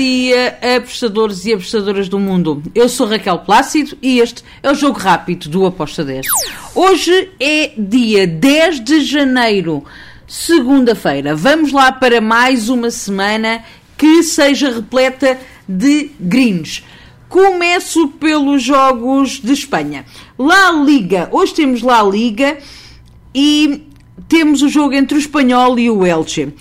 dia, apostadores e apostadoras do mundo. Eu sou Raquel Plácido e este é o Jogo Rápido do Aposta 10. Hoje é dia 10 de janeiro, segunda-feira. Vamos lá para mais uma semana que seja repleta de greens. Começo pelos jogos de Espanha. La Liga. Hoje temos La Liga e temos o jogo entre o Espanhol e o Elche.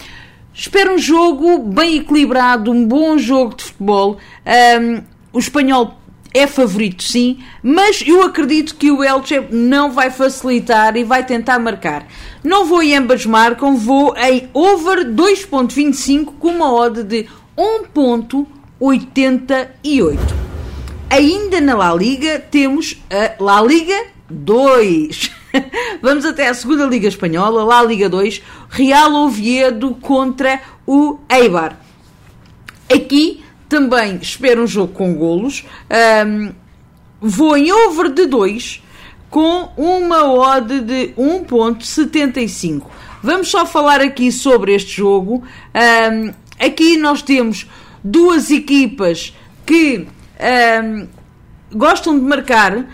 Espero um jogo bem equilibrado, um bom jogo de futebol. Um, o espanhol é favorito, sim, mas eu acredito que o Elche não vai facilitar e vai tentar marcar. Não vou em ambas marcam, vou em over 2.25 com uma odd de 1.88. Ainda na La Liga temos a La Liga 2. Vamos até à segunda Liga Espanhola, lá Liga 2, Real Oviedo contra o Eibar. Aqui também espero um jogo com golos. Um, vou em over de 2 com uma odd de 1.75. Vamos só falar aqui sobre este jogo. Um, aqui nós temos duas equipas que um, gostam de marcar.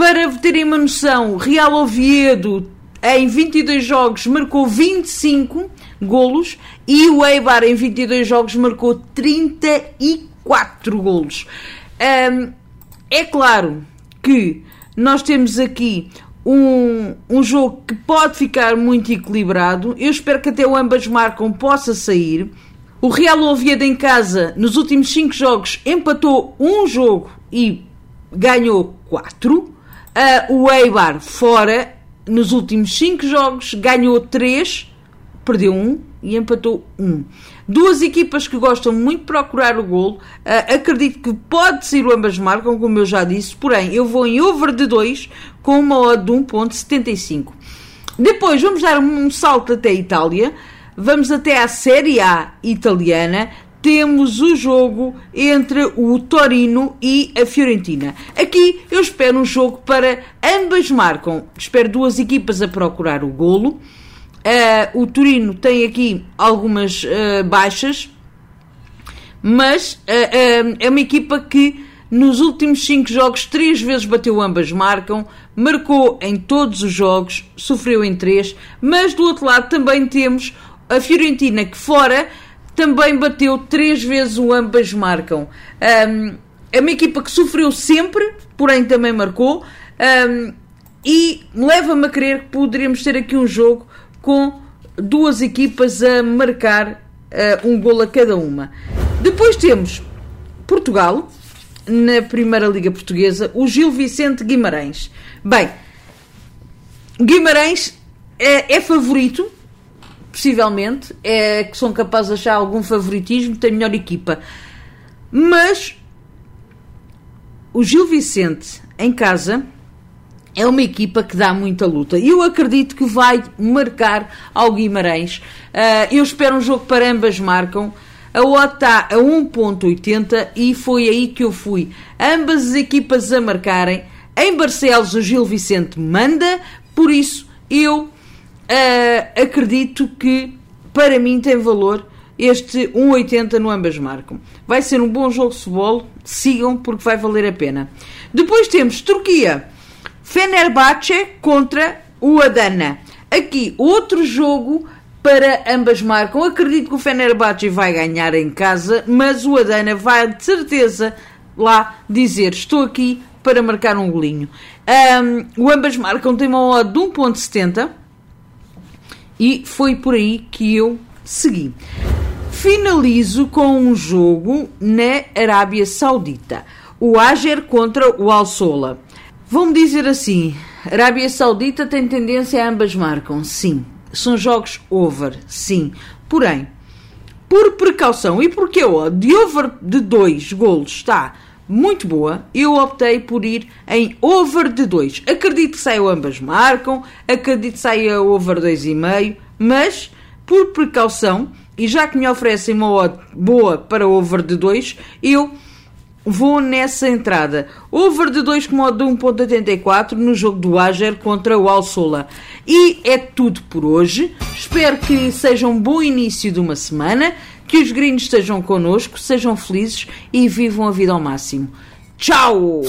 Para terem uma noção, Real Oviedo em 22 jogos marcou 25 golos e o Eibar em 22 jogos marcou 34 golos. Um, é claro que nós temos aqui um, um jogo que pode ficar muito equilibrado. Eu espero que até o ambas marcam possa sair. O Real Oviedo em casa, nos últimos 5 jogos, empatou um jogo e ganhou 4. Uh, o Eibar, fora, nos últimos 5 jogos, ganhou 3, perdeu 1 um, e empatou 1. Um. Duas equipas que gostam muito de procurar o golo. Uh, acredito que pode ser o ambas marcam, como eu já disse, porém, eu vou em over de 2 com uma odd de 1.75. Depois vamos dar um salto até a Itália. Vamos até à Série A italiana temos o jogo entre o Torino e a Fiorentina. Aqui eu espero um jogo para ambas marcam. Espero duas equipas a procurar o golo. Uh, o Torino tem aqui algumas uh, baixas, mas uh, é uma equipa que nos últimos cinco jogos três vezes bateu ambas marcam, marcou em todos os jogos, sofreu em três, mas do outro lado também temos a Fiorentina que fora também bateu três vezes o ambas marcam. Um, é uma equipa que sofreu sempre, porém também marcou. Um, e leva-me a crer que poderíamos ter aqui um jogo com duas equipas a marcar uh, um gol a cada uma. Depois temos Portugal, na Primeira Liga Portuguesa, o Gil Vicente Guimarães. Bem, Guimarães é, é favorito, possivelmente, é que são capazes de achar algum favoritismo, tem melhor equipa. Mas o Gil Vicente em casa é uma equipa que dá muita luta. Eu acredito que vai marcar ao Guimarães. Uh, eu espero um jogo para ambas marcam. A OTA está a 1.80 e foi aí que eu fui. Ambas as equipas a marcarem. Em Barcelos o Gil Vicente manda, por isso eu uh, acredito que para mim tem valor este 1,80 no ambas marcam. Vai ser um bom jogo de futebol, sigam porque vai valer a pena. Depois temos Turquia, Fenerbahçe contra o Adana. Aqui outro jogo para ambas marcam. Acredito que o Fenerbahçe vai ganhar em casa, mas o Adana vai de certeza lá dizer estou aqui para marcar um golinho. Um, o ambas marcam tem uma odd de 1.70 e foi por aí que eu segui. Finalizo com um jogo na Arábia Saudita. O Ager contra o Al-Sola. Vamos dizer assim, Arábia Saudita tem tendência a ambas marcam, sim. São jogos over, sim. Porém, por precaução e porque o de over de 2 golos está muito boa, eu optei por ir em over de 2. Acredito que saiam ambas marcam, acredito que saia over 2,5, mas por precaução, e já que me oferecem uma odd boa para over de 2, eu vou nessa entrada. Over de 2 com modo de 1.84 no jogo do Ager contra o Alsola. E é tudo por hoje. Espero que seja um bom início de uma semana. Que os gringos estejam connosco, sejam felizes e vivam a vida ao máximo. Tchau!